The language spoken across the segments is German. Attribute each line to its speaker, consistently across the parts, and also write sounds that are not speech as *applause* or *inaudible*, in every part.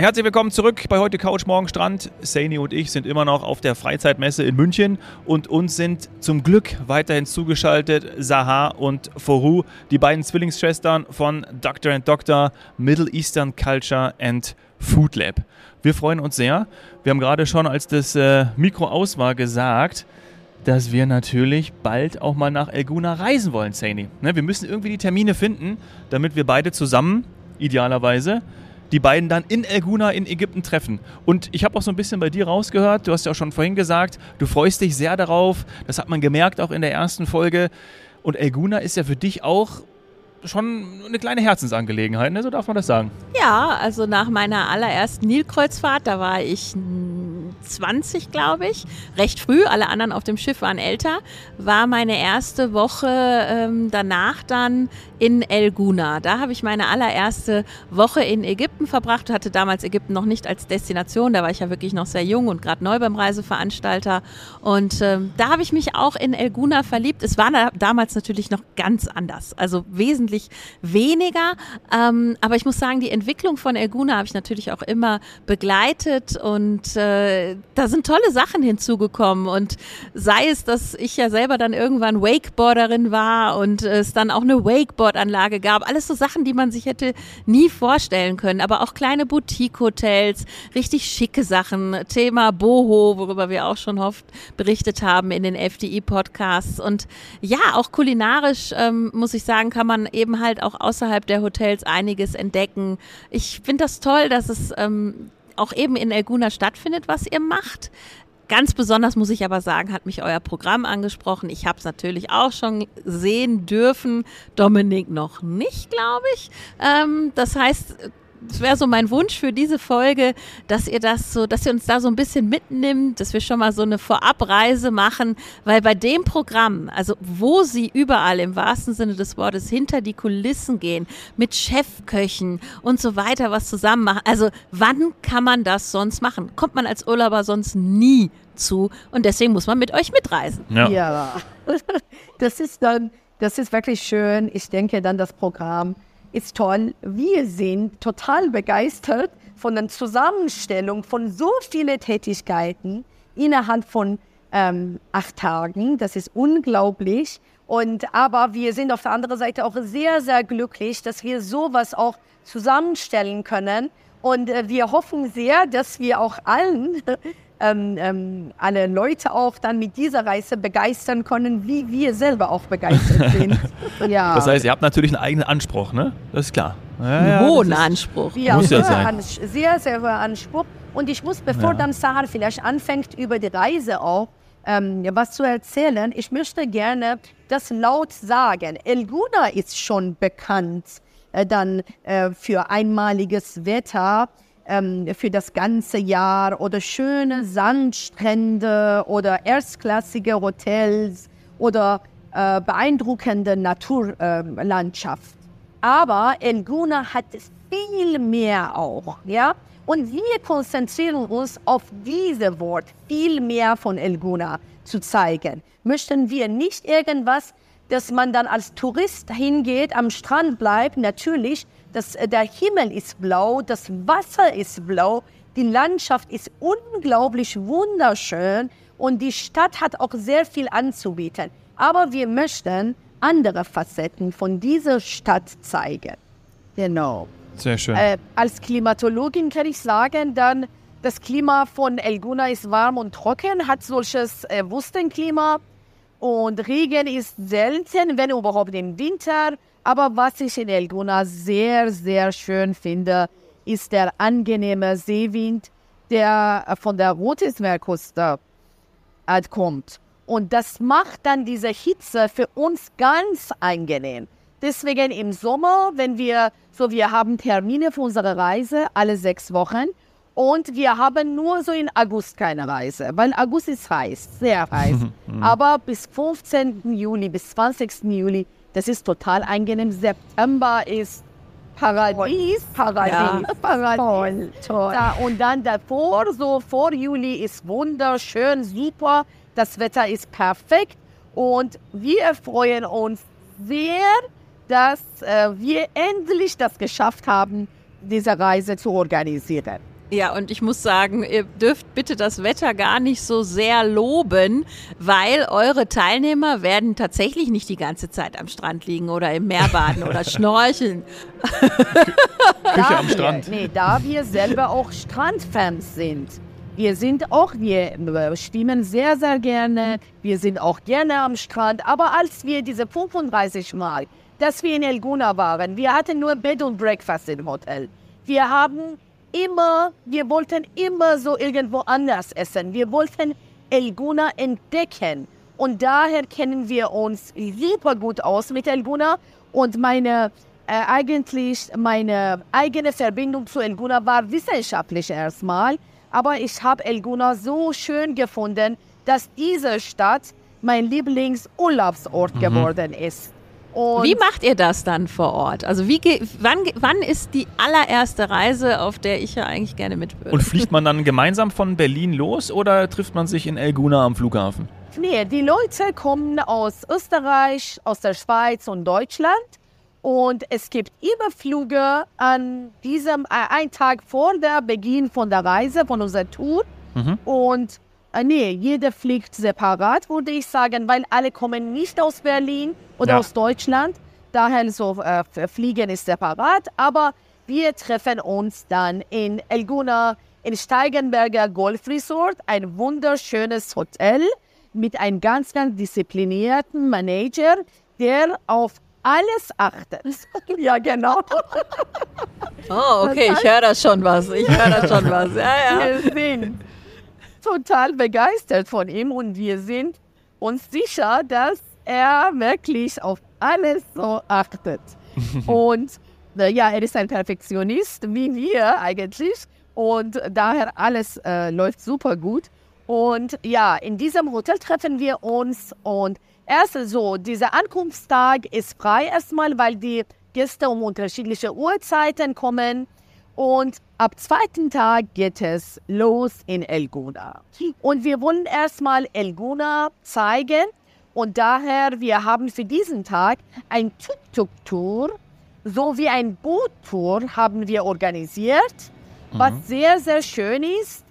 Speaker 1: Herzlich willkommen zurück bei heute Couch Morgen Strand. Saini und ich sind immer noch auf der Freizeitmesse in München und uns sind zum Glück weiterhin zugeschaltet Sahar und Foru, die beiden Zwillingsschwestern von Dr. and Dr. Middle Eastern Culture and Food Lab. Wir freuen uns sehr. Wir haben gerade schon, als das äh, Mikro aus war, gesagt, dass wir natürlich bald auch mal nach Elguna reisen wollen, Saini. Ne, wir müssen irgendwie die Termine finden, damit wir beide zusammen, idealerweise, die beiden dann in Elguna in Ägypten treffen. Und ich habe auch so ein bisschen bei dir rausgehört, du hast ja auch schon vorhin gesagt, du freust dich sehr darauf. Das hat man gemerkt auch in der ersten Folge. Und Elguna ist ja für dich auch schon eine kleine Herzensangelegenheit, ne? so darf man das sagen.
Speaker 2: Ja, also nach meiner allerersten Nilkreuzfahrt, da war ich 20, glaube ich, recht früh, alle anderen auf dem Schiff waren älter, war meine erste Woche ähm, danach dann in El Guna. Da habe ich meine allererste Woche in Ägypten verbracht, hatte damals Ägypten noch nicht als Destination, da war ich ja wirklich noch sehr jung und gerade neu beim Reiseveranstalter. Und ähm, da habe ich mich auch in El Guna verliebt. Es war da, damals natürlich noch ganz anders, also wesentlich weniger. Ähm, aber ich muss sagen, die Entwicklung von El Guna habe ich natürlich auch immer begleitet und äh, da sind tolle Sachen hinzugekommen. Und sei es, dass ich ja selber dann irgendwann Wakeboarderin war und es dann auch eine Wakeboard Sportanlage gab. Alles so Sachen, die man sich hätte nie vorstellen können. Aber auch kleine Boutique-Hotels, richtig schicke Sachen. Thema Boho, worüber wir auch schon oft berichtet haben in den FDI-Podcasts. Und ja, auch kulinarisch, ähm, muss ich sagen, kann man eben halt auch außerhalb der Hotels einiges entdecken. Ich finde das toll, dass es ähm, auch eben in Elguna stattfindet, was ihr macht. Ganz besonders muss ich aber sagen, hat mich euer Programm angesprochen. Ich habe es natürlich auch schon sehen dürfen. Dominik noch nicht, glaube ich. Ähm, das heißt, es wäre so mein Wunsch für diese Folge, dass ihr das so, dass ihr uns da so ein bisschen mitnimmt, dass wir schon mal so eine Vorabreise machen, weil bei dem Programm, also wo sie überall im wahrsten Sinne des Wortes hinter die Kulissen gehen, mit Chefköchen und so weiter was zusammen machen, also wann kann man das sonst machen? Kommt man als Urlauber sonst nie zu und deswegen muss man mit euch mitreisen.
Speaker 3: Ja, ja. *laughs* das ist dann, das ist wirklich schön. Ich denke dann das Programm ist toll. Wir sind total begeistert von der Zusammenstellung von so vielen Tätigkeiten innerhalb von ähm, acht Tagen. Das ist unglaublich. Und aber wir sind auf der anderen Seite auch sehr, sehr glücklich, dass wir sowas auch zusammenstellen können. Und äh, wir hoffen sehr, dass wir auch allen *laughs* ähm, ähm, alle Leute auch dann mit dieser Reise begeistern können, wie wir selber auch begeistert *laughs* sind.
Speaker 1: ja. Das heißt, ihr habt natürlich einen eigenen Anspruch, ne? Das ist klar.
Speaker 2: Ja, ja, hohen Anspruch.
Speaker 3: Ja, muss ja sein. sehr, sehr hoher Anspruch. Und ich muss, bevor ja. dann Sahar vielleicht anfängt, über die Reise auch ähm, was zu erzählen, ich möchte gerne das laut sagen. El Guna ist schon bekannt äh, dann äh, für einmaliges Wetter ähm, für das ganze Jahr oder schöne Sandstrände oder erstklassige Hotels oder äh, beeindruckende Naturlandschaft. Aber Elguna hat viel mehr auch, ja. Und wir konzentrieren uns auf diese Wort, viel mehr von Elguna zu zeigen. Möchten wir nicht irgendwas, dass man dann als Tourist hingeht, am Strand bleibt, natürlich, das, äh, der Himmel ist blau, das Wasser ist blau, die Landschaft ist unglaublich wunderschön und die Stadt hat auch sehr viel anzubieten. Aber wir möchten andere Facetten von dieser Stadt zeigen.
Speaker 1: Genau. Sehr schön.
Speaker 3: Äh, als Klimatologin kann ich sagen, dann das Klima von Elguna ist warm und trocken, hat solches äh, Wüstenklima und Regen ist selten, wenn überhaupt im Winter. Aber was ich in Elguna sehr, sehr schön finde, ist der angenehme Seewind, der von der Rotismeerküste kommt. Und das macht dann diese Hitze für uns ganz angenehm. Deswegen im Sommer, wenn wir, so wir haben Termine für unsere Reise alle sechs Wochen und wir haben nur so in August keine Reise, weil August ist heiß, sehr heiß. *laughs* Aber bis 15. Juli, bis 20. Juli das ist total angenehm. September ist Paradies, Paradies, ja. Paradies. Toll, toll. Da, und dann davor, so vor Juli, ist wunderschön, super. Das Wetter ist perfekt und wir freuen uns sehr, dass äh, wir endlich das geschafft haben, diese Reise zu organisieren.
Speaker 2: Ja, und ich muss sagen, ihr dürft bitte das Wetter gar nicht so sehr loben, weil eure Teilnehmer werden tatsächlich nicht die ganze Zeit am Strand liegen oder im Meer baden oder *laughs* schnorcheln.
Speaker 1: Küche am Strand.
Speaker 3: Wir, nee, da wir selber auch Strandfans sind. Wir sind auch, wir schwimmen sehr, sehr gerne. Wir sind auch gerne am Strand. Aber als wir diese 35 Mal, dass wir in El Guna waren, wir hatten nur Bed und Breakfast im Hotel. Wir haben immer, wir wollten immer so irgendwo anders essen. Wir wollten Elguna entdecken. Und daher kennen wir uns super gut aus mit Elguna. Und meine, äh, eigentlich meine eigene Verbindung zu Elguna war wissenschaftlich erstmal. Aber ich habe Elguna so schön gefunden, dass diese Stadt mein Lieblingsurlaubsort mhm. geworden ist.
Speaker 2: Und wie macht ihr das dann vor Ort? Also wie wann, wann ist die allererste Reise, auf der ich ja eigentlich gerne mit würde?
Speaker 1: Und fliegt man dann gemeinsam von Berlin los oder trifft man sich in Elguna am Flughafen?
Speaker 3: Nee, die Leute kommen aus Österreich, aus der Schweiz und Deutschland. Und es gibt Überflüge an diesem, äh, einen Tag vor der Beginn von der Reise, von unserer Tour. Mhm. Und äh, nee, jeder fliegt separat, würde ich sagen, weil alle kommen nicht aus Berlin oder ja. aus Deutschland. Daher so äh, fliegen ist separat. Aber wir treffen uns dann in Elguna, in Steigenberger Golf Resort, ein wunderschönes Hotel mit einem ganz, ganz disziplinierten Manager, der auf alles achtet. *laughs*
Speaker 2: ja, genau. Oh, okay, ich höre das schon was. Ich höre das schon was. Ja, ja.
Speaker 3: Total begeistert von ihm und wir sind uns sicher, dass er wirklich auf alles so achtet. *laughs* und äh, ja, er ist ein Perfektionist, wie wir eigentlich. Und daher alles äh, läuft super gut. Und ja, in diesem Hotel treffen wir uns und erst so, dieser Ankunftstag ist frei erstmal, weil die Gäste um unterschiedliche Uhrzeiten kommen. Und ab zweiten Tag geht es los in Elguna. Und wir wollen erstmal Elguna zeigen. Und daher, wir haben für diesen Tag ein Tuk-Tuk-Tour sowie ein Boot-Tour haben wir organisiert, was mhm. sehr, sehr schön ist.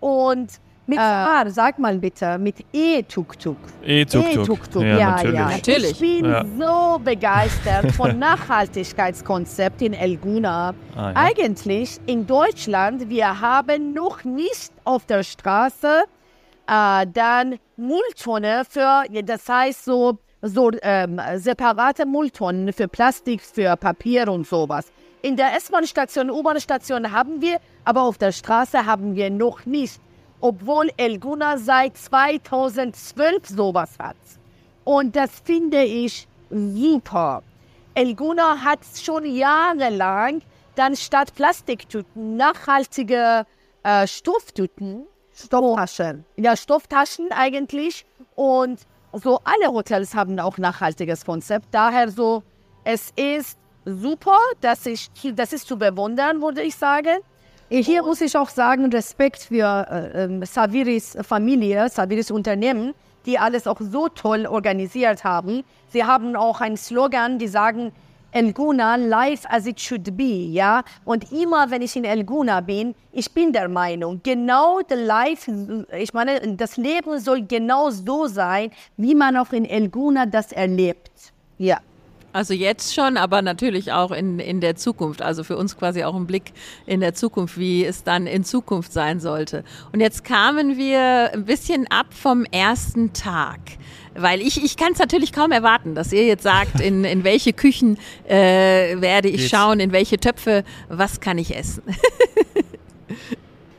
Speaker 3: Und mit äh, R, sag mal bitte, mit E-Tuk-Tuk.
Speaker 1: E-Tuk-Tuk.
Speaker 3: E ja, ja, natürlich. ja, natürlich. Ich bin ja. so begeistert von *laughs* Nachhaltigkeitskonzept in Elguna. Ah, ja. Eigentlich in Deutschland, wir haben noch nicht auf der Straße äh, dann Mülltonne für, das heißt so, so ähm, separate Mülltonnen für Plastik, für Papier und sowas. In der S-Bahn-Station, U-Bahn-Station haben wir, aber auf der Straße haben wir noch nicht obwohl Elguna seit 2012 sowas hat. Und das finde ich super. Elguna hat schon jahrelang dann statt Plastiktüten nachhaltige äh, Stofftüten. Stofftaschen. Ja, Stofftaschen eigentlich. Und so alle Hotels haben auch nachhaltiges Konzept. Daher so, es ist super, dass ich, das ist zu bewundern, würde ich sagen. Hier muss ich auch sagen, Respekt für äh, ähm, Saviris Familie, Saviris Unternehmen, die alles auch so toll organisiert haben. Sie haben auch einen Slogan, die sagen, Elguna, life as it should be, ja. Und immer, wenn ich in Elguna bin, ich bin der Meinung, genau the life, ich meine, das Leben soll genau so sein, wie man auch in Elguna das erlebt. Ja.
Speaker 2: Also jetzt schon, aber natürlich auch in, in der Zukunft. Also für uns quasi auch ein Blick in der Zukunft, wie es dann in Zukunft sein sollte. Und jetzt kamen wir ein bisschen ab vom ersten Tag. Weil ich, ich kann es natürlich kaum erwarten, dass ihr jetzt sagt, in, in welche Küchen äh, werde ich schauen, in welche Töpfe, was kann ich essen.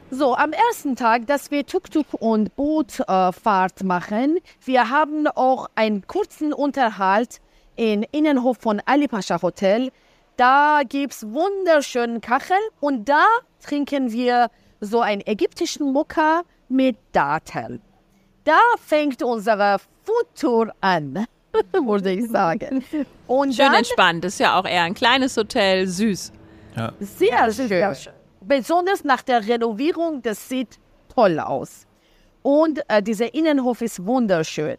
Speaker 3: So, am ersten Tag, dass wir Tuk-Tuk und Bootfahrt äh, machen, wir haben auch einen kurzen Unterhalt in Innenhof von Ali Pascha Hotel. Da gibt es wunderschönen Kachel und da trinken wir so einen ägyptischen Mokka mit Datteln. Da fängt unsere Foodtour an, *laughs* würde ich sagen.
Speaker 2: Und Schön dann, entspannt, das ist ja auch eher ein kleines Hotel, süß.
Speaker 3: Ja. Sehr, sehr schön. Besonders nach der Renovierung, das sieht toll aus. Und äh, dieser Innenhof ist wunderschön.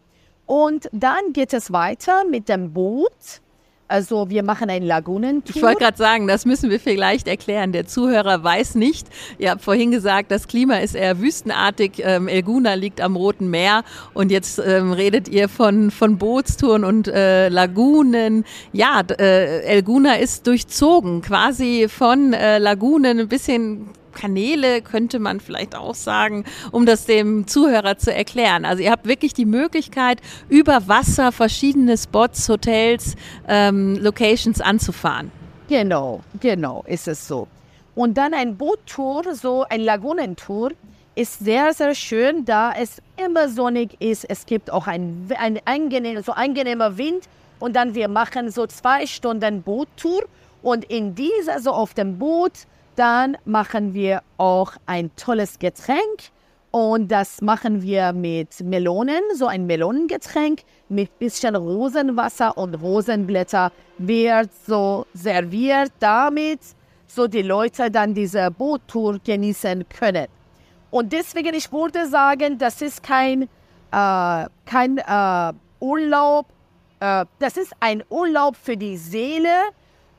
Speaker 3: Und dann geht es weiter mit dem Boot. Also wir machen einen Lagunentour.
Speaker 2: Ich wollte gerade sagen, das müssen wir vielleicht erklären. Der Zuhörer weiß nicht. Ihr habt vorhin gesagt, das Klima ist eher wüstenartig. Ähm, Elguna liegt am Roten Meer und jetzt ähm, redet ihr von, von Bootstouren und äh, Lagunen. Ja, äh, Elguna ist durchzogen, quasi von äh, Lagunen ein bisschen Kanäle, könnte man vielleicht auch sagen, um das dem Zuhörer zu erklären. Also ihr habt wirklich die Möglichkeit, über Wasser verschiedene Spots, Hotels, ähm, Locations anzufahren.
Speaker 3: Genau, genau, ist es so. Und dann ein Boottour, so ein Lagunentour, ist sehr, sehr schön, da es immer sonnig ist. Es gibt auch ein, ein angenehm, so angenehmer Wind. Und dann wir machen so zwei Stunden Boottour. Und in dieser, so auf dem Boot, dann machen wir auch ein tolles Getränk und das machen wir mit Melonen, so ein Melonengetränk mit bisschen Rosenwasser und Rosenblätter wird so serviert, damit so die Leute dann diese Boottour genießen können. Und deswegen, ich würde sagen, das ist kein, äh, kein äh, Urlaub, äh, das ist ein Urlaub für die Seele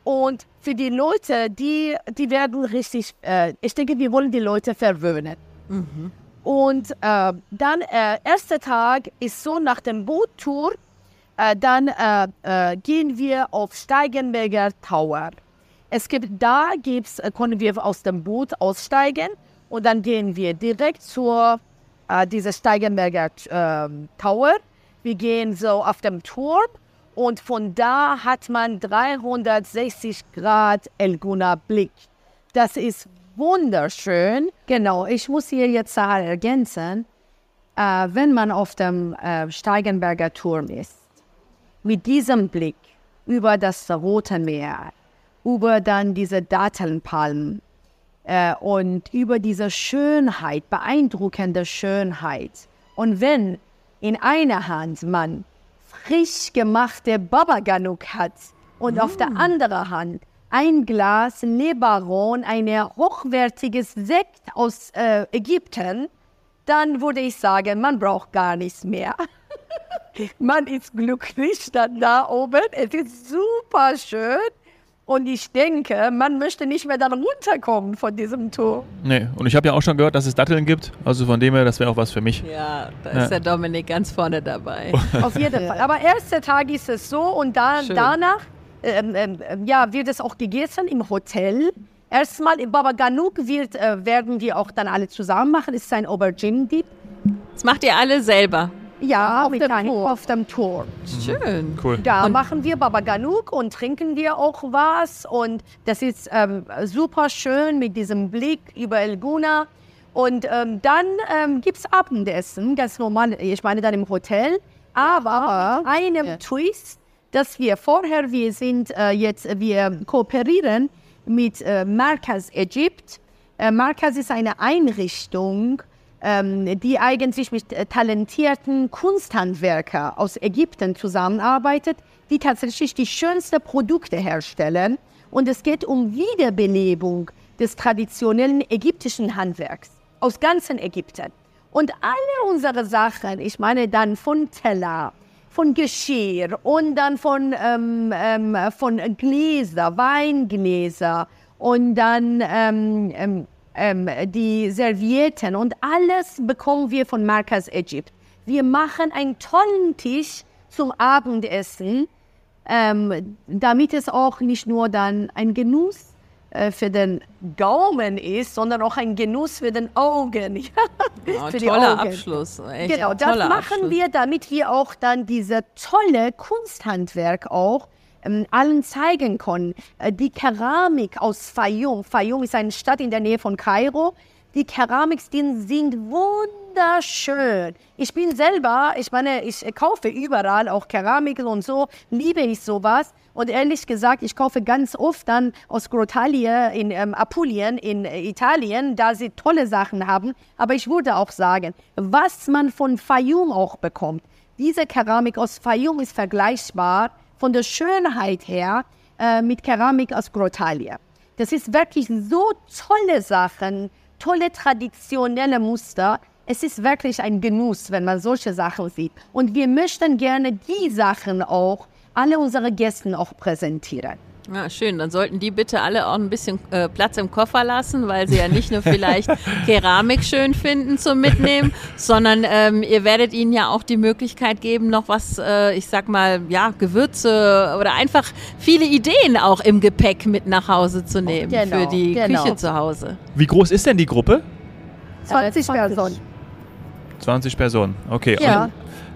Speaker 3: und für die Leute, die, die werden richtig, äh, ich denke, wir wollen die Leute verwöhnen. Mhm. Und äh, dann, äh, erster Tag ist so nach dem Boottour, äh, dann äh, äh, gehen wir auf Steigenberger Tower. Es gibt, da gibt's, äh, können wir aus dem Boot aussteigen und dann gehen wir direkt zur, äh, dieser Steigenberger ähm, Tower. Wir gehen so auf dem Turm und von da hat man 360 Grad Elguna Blick. Das ist wunderschön. Genau, ich muss hier jetzt ergänzen, äh, wenn man auf dem äh, Steigenberger Turm ist, mit diesem Blick über das Rote Meer, über dann diese Dattelnpalmen äh, und über diese Schönheit, beeindruckende Schönheit. Und wenn in einer Hand man frisch gemachte Baba Ganoush hat und mm. auf der mm. anderen Hand ein Glas Lebaron, ein hochwertiges Sekt aus äh, Ägypten, dann würde ich sagen, man braucht gar nichts mehr. *laughs* man ist glücklich dann da oben. Es ist super schön. Und ich denke, man möchte nicht mehr dann runterkommen von diesem Tour.
Speaker 1: Nee, und ich habe ja auch schon gehört, dass es Datteln gibt. Also von dem her, das wäre auch was für mich.
Speaker 2: Ja, da ja. ist der Dominik ganz vorne dabei. *laughs*
Speaker 3: Auf jeden Fall. Aber erster Tag ist es so und dann, danach ähm, ähm, ja, wird es auch gegessen im Hotel. Erstmal im Baba Ganoush wird, äh, werden wir auch dann alle zusammen machen. Es ist ein Aubergine-Dip.
Speaker 2: Das macht ihr alle selber?
Speaker 3: Ja, auf, dem Tour. auf dem Tour.
Speaker 2: Schön.
Speaker 1: Cool.
Speaker 3: Da und machen wir Baba Ganoush und trinken wir auch was. Und das ist ähm, super schön mit diesem Blick über Elguna. Und ähm, dann ähm, gibt es Abendessen, ganz normal, ich meine dann im Hotel. Aber einem ja. Twist, dass wir vorher, wir sind äh, jetzt, wir kooperieren mit äh, Markaz Egypt. Äh, Markaz ist eine Einrichtung, ähm, die eigentlich mit äh, talentierten Kunsthandwerkern aus Ägypten zusammenarbeitet, die tatsächlich die schönsten Produkte herstellen. Und es geht um Wiederbelebung des traditionellen ägyptischen Handwerks aus ganzen Ägypten. Und alle unsere Sachen, ich meine dann von Teller, von Geschirr und dann von, ähm, ähm, von Gläser, Weingläser und dann ähm, ähm die Servietten und alles bekommen wir von Markas Egypt. Wir machen einen tollen Tisch zum Abendessen, ähm, damit es auch nicht nur dann ein Genuss äh, für den Gaumen ist, sondern auch ein Genuss für den Augen. *laughs*
Speaker 2: Ja, für toller Augen. Abschluss.
Speaker 3: Echt genau, das machen Abschluss. wir, damit wir auch dann diese tolle Kunsthandwerk auch allen zeigen können. Äh, die Keramik aus Fayum, Fayum ist eine Stadt in der Nähe von Kairo, die Keramikstile sind wunderschön. Ich bin selber, ich meine, ich kaufe überall auch Keramik und so, liebe ich sowas. Und ehrlich gesagt, ich kaufe ganz oft dann aus Grottaglie in ähm, Apulien in Italien, da sie tolle Sachen haben. Aber ich würde auch sagen, was man von Fayum auch bekommt, diese Keramik aus Fayum ist vergleichbar von der Schönheit her äh, mit Keramik aus Grottalia. Das ist wirklich so tolle Sachen, tolle traditionelle Muster. Es ist wirklich ein Genuss, wenn man solche Sachen sieht. Und wir möchten gerne die Sachen auch alle unsere Gäste auch präsentieren.
Speaker 2: Ja, schön. Dann sollten die bitte alle auch ein bisschen äh, Platz im Koffer lassen, weil sie ja nicht nur vielleicht *laughs* Keramik schön finden zum Mitnehmen, sondern ähm, ihr werdet ihnen ja auch die Möglichkeit geben, noch was, äh, ich sag mal, ja, Gewürze oder einfach viele Ideen auch im Gepäck mit nach Hause zu nehmen
Speaker 3: Genau,
Speaker 2: für die
Speaker 3: genau.
Speaker 2: Küche zu Hause.
Speaker 1: Wie groß ist denn die Gruppe?
Speaker 3: 20
Speaker 2: 20.
Speaker 3: Personen.
Speaker 1: 20 Personen. Okay.
Speaker 3: Ja.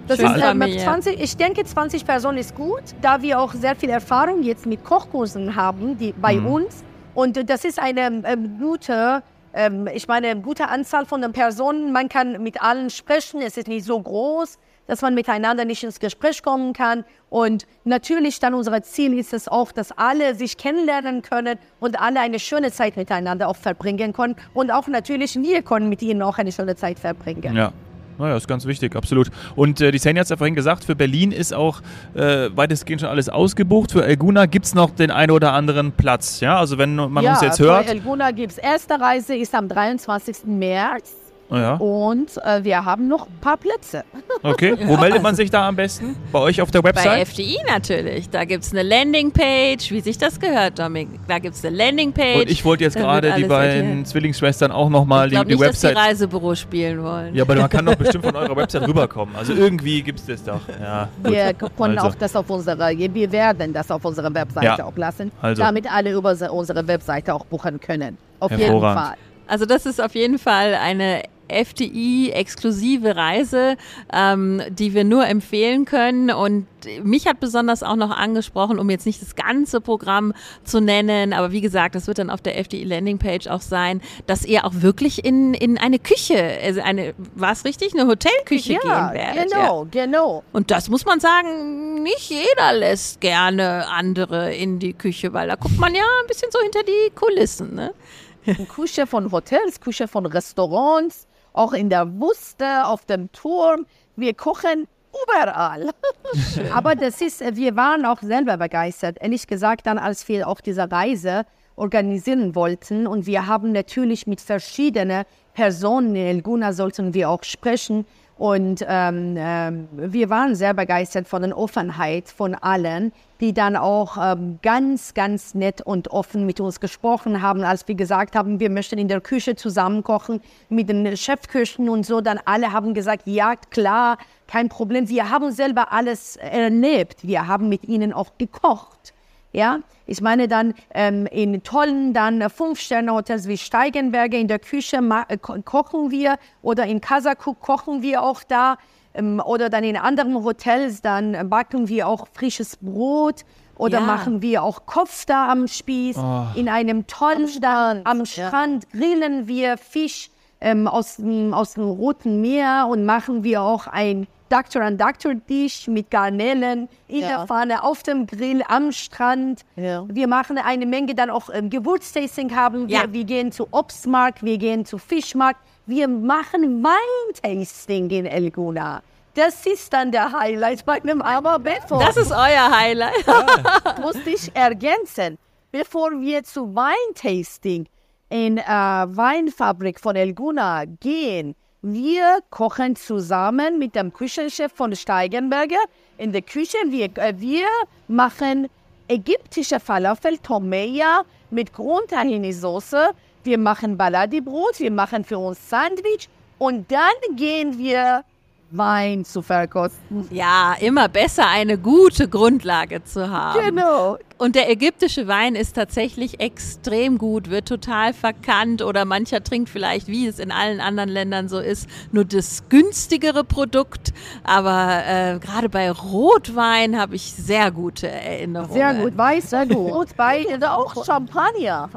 Speaker 3: Das
Speaker 2: Schön
Speaker 3: ist, ähm,
Speaker 2: familiär.
Speaker 3: 20, ich denke, 20 Personen ist gut, da wir auch sehr viel Erfahrung jetzt mit Kochkursen haben, die bei
Speaker 1: Mhm.
Speaker 3: uns. Und äh, das ist eine ähm, gute, ähm, ich meine, eine gute Anzahl von den Personen. Man kann mit allen sprechen. Es ist nicht so groß, dass man miteinander nicht ins Gespräch kommen kann. Und natürlich dann unser Ziel ist es auch, dass alle sich kennenlernen können und alle eine schöne Zeit miteinander auch verbringen können. Und auch natürlich wir können mit ihnen auch eine schöne Zeit verbringen.
Speaker 1: ja. Naja, ist ganz wichtig, absolut. Und äh, die Sani hat es ja vorhin gesagt, für Berlin ist auch äh, weitestgehend schon alles ausgebucht. Für Elguna gibt es noch den einen oder anderen Platz. Ja, also wenn man
Speaker 3: ja,
Speaker 1: uns jetzt
Speaker 3: für
Speaker 1: hört.
Speaker 3: Elguna gibt es erste Reise ist am 23. März
Speaker 1: ja,
Speaker 3: und äh, wir haben noch ein paar Plätze. *laughs*
Speaker 1: okay. Wo meldet man sich da am besten? Bei euch auf der
Speaker 2: Bei
Speaker 1: Website?
Speaker 2: FDI natürlich. Da gibt es eine Landingpage, wie sich das gehört, Dominik. Da gibt es eine Landingpage.
Speaker 1: Und ich wollte jetzt gerade die beiden
Speaker 2: erklärt.
Speaker 1: Zwillingsschwestern auch nochmal die,
Speaker 2: glaube
Speaker 1: die
Speaker 2: nicht, dass die
Speaker 1: Website.
Speaker 2: Reisebüro spielen wollen.
Speaker 1: Ja, aber man kann doch bestimmt von *laughs* eurer Website rüberkommen. Also irgendwie gibt es das doch. Ja.
Speaker 3: Wir können
Speaker 1: Also.
Speaker 3: auch das auf unsere, wir werden das auf unserer Webseite
Speaker 1: Ja.
Speaker 3: auch lassen,
Speaker 1: Also.
Speaker 3: damit alle über se- unsere Webseite auch buchen können. Auf jeden. Fall.
Speaker 2: Also das ist auf jeden Fall eine FDI-exklusive Reise, ähm, die wir nur empfehlen können. Und mich hat besonders auch noch angesprochen, um jetzt nicht das ganze Programm zu nennen, aber wie gesagt, das wird dann auf der FDI-Landingpage auch sein, dass ihr auch wirklich in, in eine Küche, also eine, war es richtig, eine Hotelküche
Speaker 3: Ja,
Speaker 2: gehen werdet.
Speaker 3: genau, genau.
Speaker 2: Und das muss man sagen, nicht jeder lässt gerne andere in die Küche, weil da guckt man ja ein bisschen so hinter die Kulissen. Ne?
Speaker 3: Küche von Hotels, Küche von Restaurants, auch in der Wüste, auf dem Turm. Wir kochen überall. Aber das ist, äh, wir waren auch selber begeistert. Ehrlich gesagt, dann als wir auch diese Reise organisieren wollten und wir haben natürlich mit verschiedenen Personen in Elguna sollten wir auch sprechen und ähm, ähm, wir waren sehr begeistert von der Offenheit von allen, die dann auch ähm, ganz, ganz nett und offen mit uns gesprochen haben, als wir gesagt haben, wir möchten in der Küche zusammen kochen mit den Chefküchen und so. Dann alle haben gesagt, ja klar, kein Problem. Wir haben selber alles erlebt. Wir haben mit ihnen auch gekocht. Ja, ich meine dann ähm, in tollen dann äh, Fünf-Sterne-Hotels wie Steigenberge in der Küche äh, ko kochen wir oder in Kasakuk kochen wir auch da ähm, oder dann in anderen Hotels dann backen wir auch frisches Brot oder
Speaker 2: Ja.
Speaker 3: machen wir auch Kofta am Spieß in einem tollen Strand. Am Strand grillen wir Fisch ähm, aus, dem, aus dem Roten Meer und machen wir auch ein Dr. and Dr. Dish mit Garnelen in
Speaker 4: Ja.
Speaker 3: der Pfanne, auf dem Grill, am Strand.
Speaker 4: Ja.
Speaker 3: Wir machen eine Menge dann auch ähm, Gewürztasting haben wir.
Speaker 2: Ja.
Speaker 3: Wir gehen zu Obstmarkt, wir gehen zu Fischmarkt. Wir machen Weintasting in Elguna. Das ist dann der Highlight bei einem Aber bevor
Speaker 2: Das ist euer Highlight. *laughs*
Speaker 3: musste ich ergänzen, bevor wir zu Weintasting in äh, Weinfabrik von Elguna gehen. Wir kochen zusammen mit dem Küchenchef von Steigenberger in der Küche. Wir, äh, wir machen ägyptische Falafel, Tomeya mit Grundtahini-Soße. Wir machen Baladi-Brot, wir machen für uns Sandwich und dann gehen wir Wein zu verkosten.
Speaker 2: Ja, immer besser eine gute Grundlage zu haben.
Speaker 3: Genau.
Speaker 2: Und der ägyptische Wein ist tatsächlich extrem gut, wird total verkannt oder mancher trinkt vielleicht, wie es in allen anderen Ländern so ist, nur das günstigere Produkt. Aber äh, gerade bei Rotwein habe ich sehr gute Erinnerungen.
Speaker 3: Sehr gut, weiß sehr gut. *laughs* Und bei auch Champagner.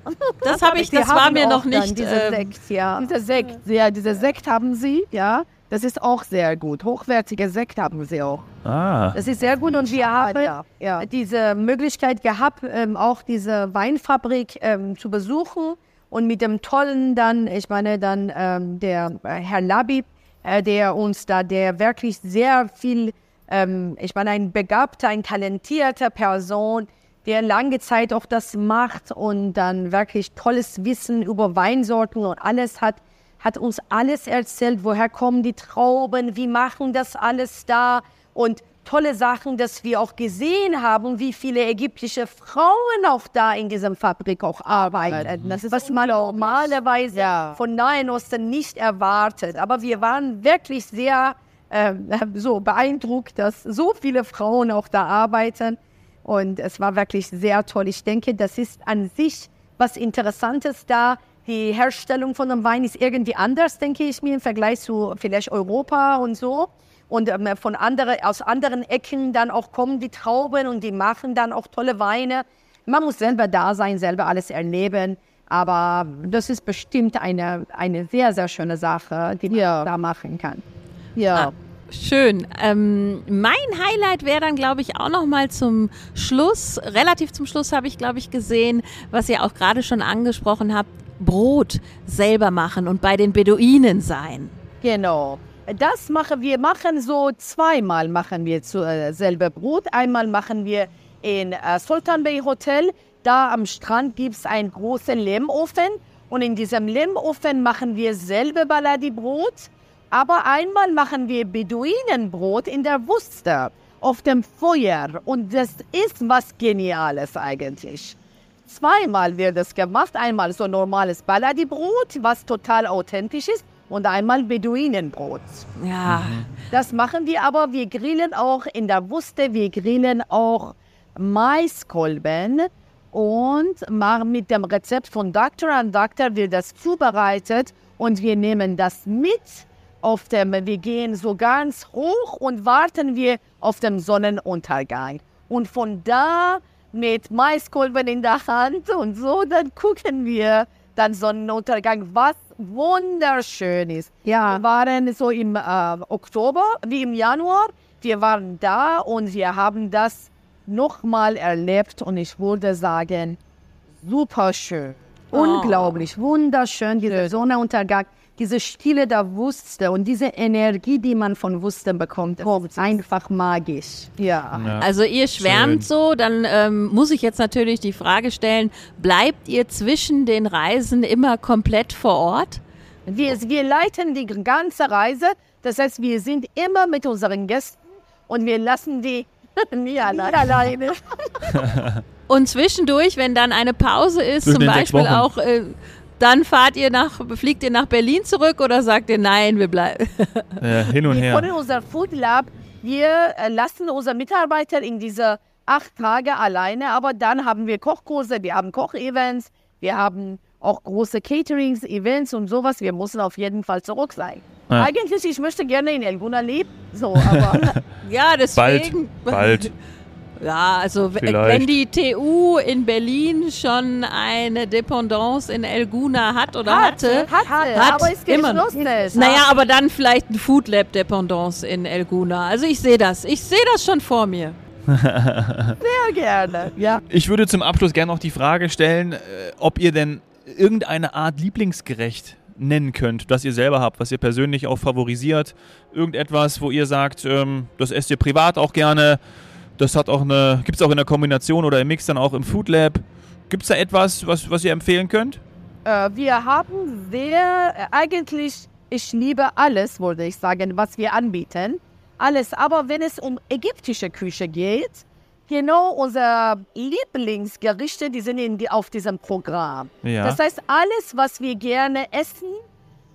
Speaker 2: Das habe ich, das war mir noch
Speaker 3: dann
Speaker 2: nicht.
Speaker 3: Diese
Speaker 2: ähm,
Speaker 3: Sekt, ja. Dieser Sekt, ja, dieser Sekt haben sie, ja. Das ist auch sehr gut. Hochwertiger Sekt haben sie auch.
Speaker 1: Ah,
Speaker 3: Das ist sehr gut und wir haben
Speaker 4: ja.
Speaker 3: diese Möglichkeit gehabt, ähm, auch diese Weinfabrik ähm, zu besuchen und mit dem tollen dann, ich meine dann ähm, der äh, Herr Labib, äh, der uns da, der wirklich sehr viel, ähm, ich meine ein begabter, ein talentierter Person, der lange Zeit auch das macht und dann wirklich tolles Wissen über Weinsorten und alles hat, hat uns alles erzählt, woher kommen die Trauben, wie machen das alles da und tolle Sachen, dass wir auch gesehen haben, wie viele ägyptische Frauen auch da in diesem Fabrik auch arbeiten. Das ist was man normalerweise ja. von Nahen Osten nicht erwartet. Aber wir waren wirklich sehr äh, *laughs* so beeindruckt, dass so viele Frauen auch da arbeiten. Und es war wirklich sehr toll. Ich denke, das ist an sich was Interessantes da. Die Herstellung von dem Wein ist irgendwie anders, denke ich mir, im Vergleich zu vielleicht Europa und so und ähm, von andere, aus anderen Ecken dann auch kommen die Trauben und die machen dann auch tolle Weine. Man muss selber da sein, selber alles erleben. Aber das ist bestimmt eine, eine sehr, sehr schöne Sache, die man ja. da machen kann.
Speaker 2: Ja. Ah, schön. Ähm, mein Highlight wäre dann, glaube ich, auch noch mal zum Schluss, relativ zum Schluss habe ich, glaube ich, gesehen, was ihr auch gerade schon angesprochen habt, Brot selber machen und bei den Beduinen sein.
Speaker 3: Genau. Das machen wir machen so zweimal machen wir zu, äh, selber Brot. Einmal machen wir in äh, Sultan Bay Hotel. Da am Strand gibt es einen großen Lehmofen und in diesem Lehmofen machen wir selber Baladi-Brot. Aber einmal machen wir Beduinenbrot in der Wuster auf dem Feuer und das ist was Geniales eigentlich. Zweimal wird es gemacht. Einmal so normales Baladi-Brot, was total authentisch ist und einmal Beduinenbrot.
Speaker 2: Ja.
Speaker 3: Das machen wir aber. Wir grillen auch in der Wuste, wir grillen auch Maiskolben und machen mit dem Rezept von Dr. and Dr. wird das zubereitet und wir nehmen das mit auf dem, wir gehen so ganz hoch und warten wir auf den Sonnenuntergang. Und von da mit Maiskolben in der Hand und so, dann gucken wir dann Sonnenuntergang, was wunderschön ist. Ja. Wir waren so im äh, Oktober wie im Januar. Wir waren da und wir haben das nochmal erlebt und ich würde sagen, super schön. Oh. Unglaublich, wunderschön, dieser Sonnenuntergang, diese Stille der Wüste und diese Energie, die man von Wüste bekommt, ist einfach magisch. Ja.
Speaker 2: ja. Also ihr schwärmt schön. so, dann ähm, muss ich jetzt natürlich die Frage stellen, bleibt ihr zwischen den Reisen immer komplett vor Ort?
Speaker 3: Wir, wir leiten die ganze Reise, das heißt, wir sind immer mit unseren Gästen und wir lassen die *laughs* nie alleine. *laughs*
Speaker 2: und zwischendurch, wenn dann eine Pause ist, Zwischen zum Beispiel auch... Äh, dann fahrt ihr nach, fliegt ihr nach Berlin zurück oder sagt ihr nein, wir bleiben?
Speaker 1: Ja, *laughs* hin und her.
Speaker 3: Von unser Food Lab, wir äh, lassen unsere Mitarbeiter in diese acht Tage alleine, aber dann haben wir Kochkurse, wir haben Kochevents, wir haben auch große Caterings, Events und sowas. Wir müssen auf jeden Fall zurück sein. Ja. Eigentlich, ich möchte gerne in Elguna leben, so, *laughs* aber
Speaker 2: ja, deswegen.
Speaker 1: Bald, bald. *laughs*
Speaker 2: Ja, also Vielleicht. wenn die TU in Berlin schon eine Dependance in Elguna hat oder hatte,
Speaker 3: hatte, hatte hat aber ist immer noch.
Speaker 2: Naja, aber dann vielleicht ein Food Lab Dependance in Elguna. Also ich sehe das. Ich sehe das schon vor mir. *laughs* *laughs*
Speaker 3: Sehr gerne. Ja.
Speaker 1: Ich würde zum Abschluss gerne noch die Frage stellen, äh, ob ihr denn irgendeine Art Lieblingsgerecht nennen könnt, das ihr selber habt, was ihr persönlich auch favorisiert. Irgendetwas, wo ihr sagt, ähm, das esst ihr privat auch gerne das hat auch eine, gibt es auch in der Kombination oder im Mix dann auch im Food Lab. Gibt es da etwas, was, was ihr empfehlen könnt?
Speaker 3: Äh, wir haben sehr, äh, eigentlich, ich liebe alles, würde ich sagen, was wir anbieten. Alles, aber wenn es um ägyptische Küche geht, genau unsere Lieblingsgerichte, die sind in die, auf diesem Programm. Ja. Das heißt, alles, was wir gerne essen,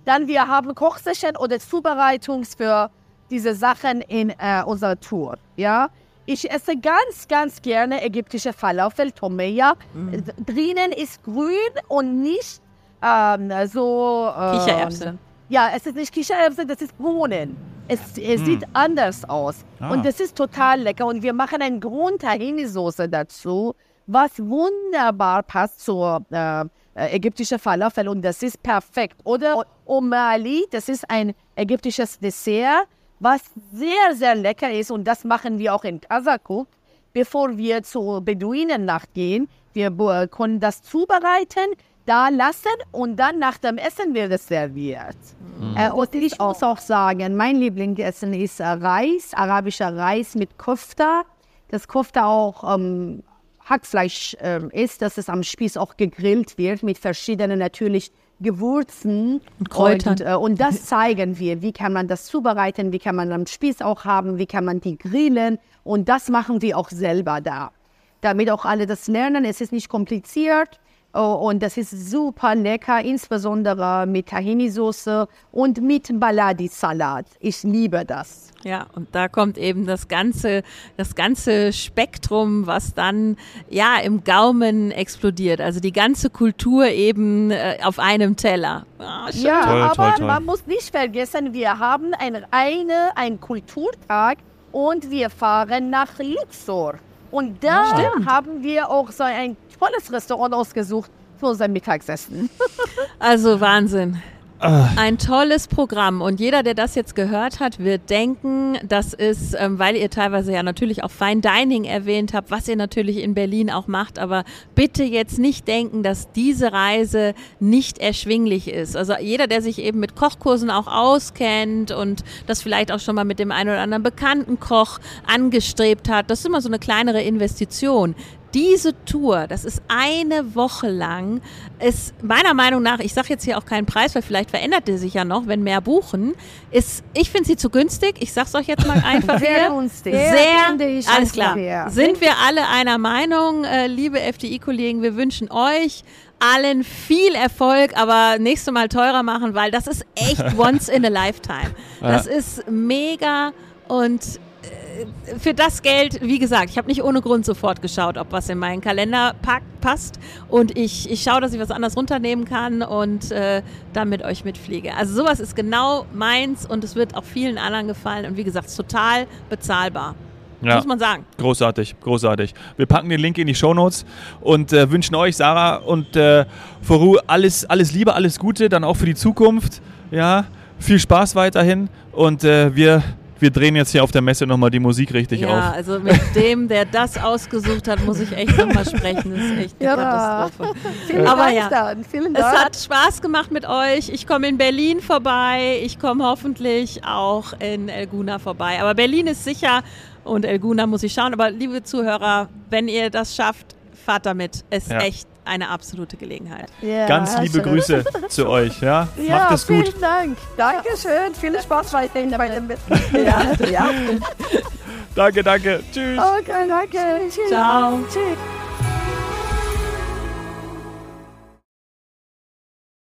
Speaker 3: dann wir haben Kochsession oder Zubereitungs für diese Sachen in äh, unserer Tour. Ja, ich esse ganz, ganz gerne ägyptische Falafel, Tomeya. Mhm. Drinnen ist grün und nicht ähm, so.
Speaker 2: Ähm, Kichererbsen.
Speaker 3: Ja, es ist nicht Kichererbsen, das ist Bohnen. Es, es mhm. sieht anders aus. Ah. Und das ist total lecker. Und wir machen eine Grund-Tahini-Soße dazu, was wunderbar passt zur äh, äh, ägyptischen Falafel. Und das ist perfekt. Oder Omali, das ist ein ägyptisches Dessert was sehr, sehr lecker ist und das machen wir auch in Kasakuk, bevor wir zur Beduinennacht gehen. Wir können das zubereiten, da lassen und dann nach dem Essen wird es serviert. Mhm. Äh, und ich muss auch sagen, mein Lieblingsessen ist Reis, arabischer Reis mit Kofta. Das Kofta auch ähm, Hackfleisch ähm, ist, dass es am Spieß auch gegrillt wird mit verschiedenen natürlich Gewürzen
Speaker 2: Und Kräutern.
Speaker 3: Und, äh, und das zeigen wir. Wie kann man das zubereiten? Wie kann man am Spieß auch haben? Wie kann man die grillen? Und das machen wir auch selber da. Damit auch alle das lernen. Es ist nicht kompliziert. Oh, und das ist super lecker, insbesondere mit Tahini-Soße und mit Baladi-Salat. Ich liebe das.
Speaker 2: Ja, und da kommt eben das ganze, das ganze Spektrum, was dann ja im Gaumen explodiert. Also die ganze Kultur eben äh, auf einem Teller. Ah.
Speaker 3: Ja,
Speaker 1: Toll,
Speaker 3: aber
Speaker 1: toll, toll.
Speaker 3: man muss nicht vergessen, wir haben ein, eine, einen Kulturtag und wir fahren nach Luxor. Und da haben wir auch so ein tolles Restaurant ausgesucht für unser Mittagessen. *laughs*
Speaker 2: Also Wahnsinn. Ein tolles Programm und jeder, der das jetzt gehört hat, wird denken, das ist, ähm, weil ihr teilweise ja natürlich auch Fine Dining erwähnt habt, was ihr natürlich in Berlin auch macht, aber bitte jetzt nicht denken, dass diese Reise nicht erschwinglich ist. Also jeder, der sich eben mit Kochkursen auch auskennt und das vielleicht auch schon mal mit dem einen oder anderen bekannten Koch angestrebt hat, das ist immer so eine kleinere Investition diese Tour, das ist eine Woche lang, ist meiner Meinung nach, ich sage jetzt hier auch keinen Preis, weil vielleicht verändert der sich ja noch, wenn mehr buchen, ist, ich finde sie zu günstig. Ich sag's euch jetzt mal *laughs* einfach
Speaker 3: Sehr
Speaker 2: hier.
Speaker 3: günstig.
Speaker 2: Sehr,
Speaker 3: ich
Speaker 2: alles klar.
Speaker 3: fair.
Speaker 2: Sind wir alle einer Meinung, äh, liebe FDI-Kollegen, wir wünschen euch allen viel Erfolg, aber nächstes Mal teurer machen, weil das ist echt *laughs* once in a lifetime. Das ist mega und für das Geld, wie gesagt, ich habe nicht ohne Grund sofort geschaut, ob was in meinen Kalender pack, passt. Und ich, ich schaue, dass ich was anderes runternehmen kann und äh, dann mit euch mitfliege. Also sowas ist genau meins und es wird auch vielen anderen gefallen. Und wie gesagt, es ist total bezahlbar.
Speaker 1: Ja.
Speaker 2: Muss man sagen.
Speaker 1: Großartig, großartig. Wir packen den Link in die Shownotes und äh, wünschen euch, Sarah und äh, Foru, alles, alles Liebe, alles Gute, dann auch für die Zukunft. Ja, viel Spaß weiterhin und äh, wir, wir drehen jetzt hier auf der Messe nochmal die Musik richtig
Speaker 2: ja,
Speaker 1: auf.
Speaker 2: also mit *laughs* dem, der das ausgesucht hat, muss ich echt nochmal sprechen. Das ist echt eine
Speaker 3: Ja.
Speaker 2: Katastrophe. *laughs*
Speaker 3: Vielen
Speaker 2: Aber
Speaker 3: Dank
Speaker 2: ja.
Speaker 3: dann. Vielen
Speaker 2: Es
Speaker 3: Dank.
Speaker 2: hat Spaß gemacht mit euch. Ich komme in Berlin vorbei. Ich komme hoffentlich auch in Elguna vorbei. Aber Berlin ist sicher und Elguna muss ich schauen. Aber liebe Zuhörer, wenn ihr das schafft, fahrt damit. Es ist
Speaker 1: Ja.
Speaker 2: echt eine absolute Gelegenheit.
Speaker 3: Ja,
Speaker 1: Ganz liebe
Speaker 3: schön.
Speaker 1: Grüße zu euch. Ja,
Speaker 3: Ja,
Speaker 1: macht es gut.
Speaker 3: vielen Dank. Dankeschön. Viel Spaß weiterhin bei dem ja, ja. *laughs*
Speaker 1: Danke, danke. Tschüss.
Speaker 3: Okay, danke. Tschüss.
Speaker 2: Ciao.
Speaker 3: Tschüss.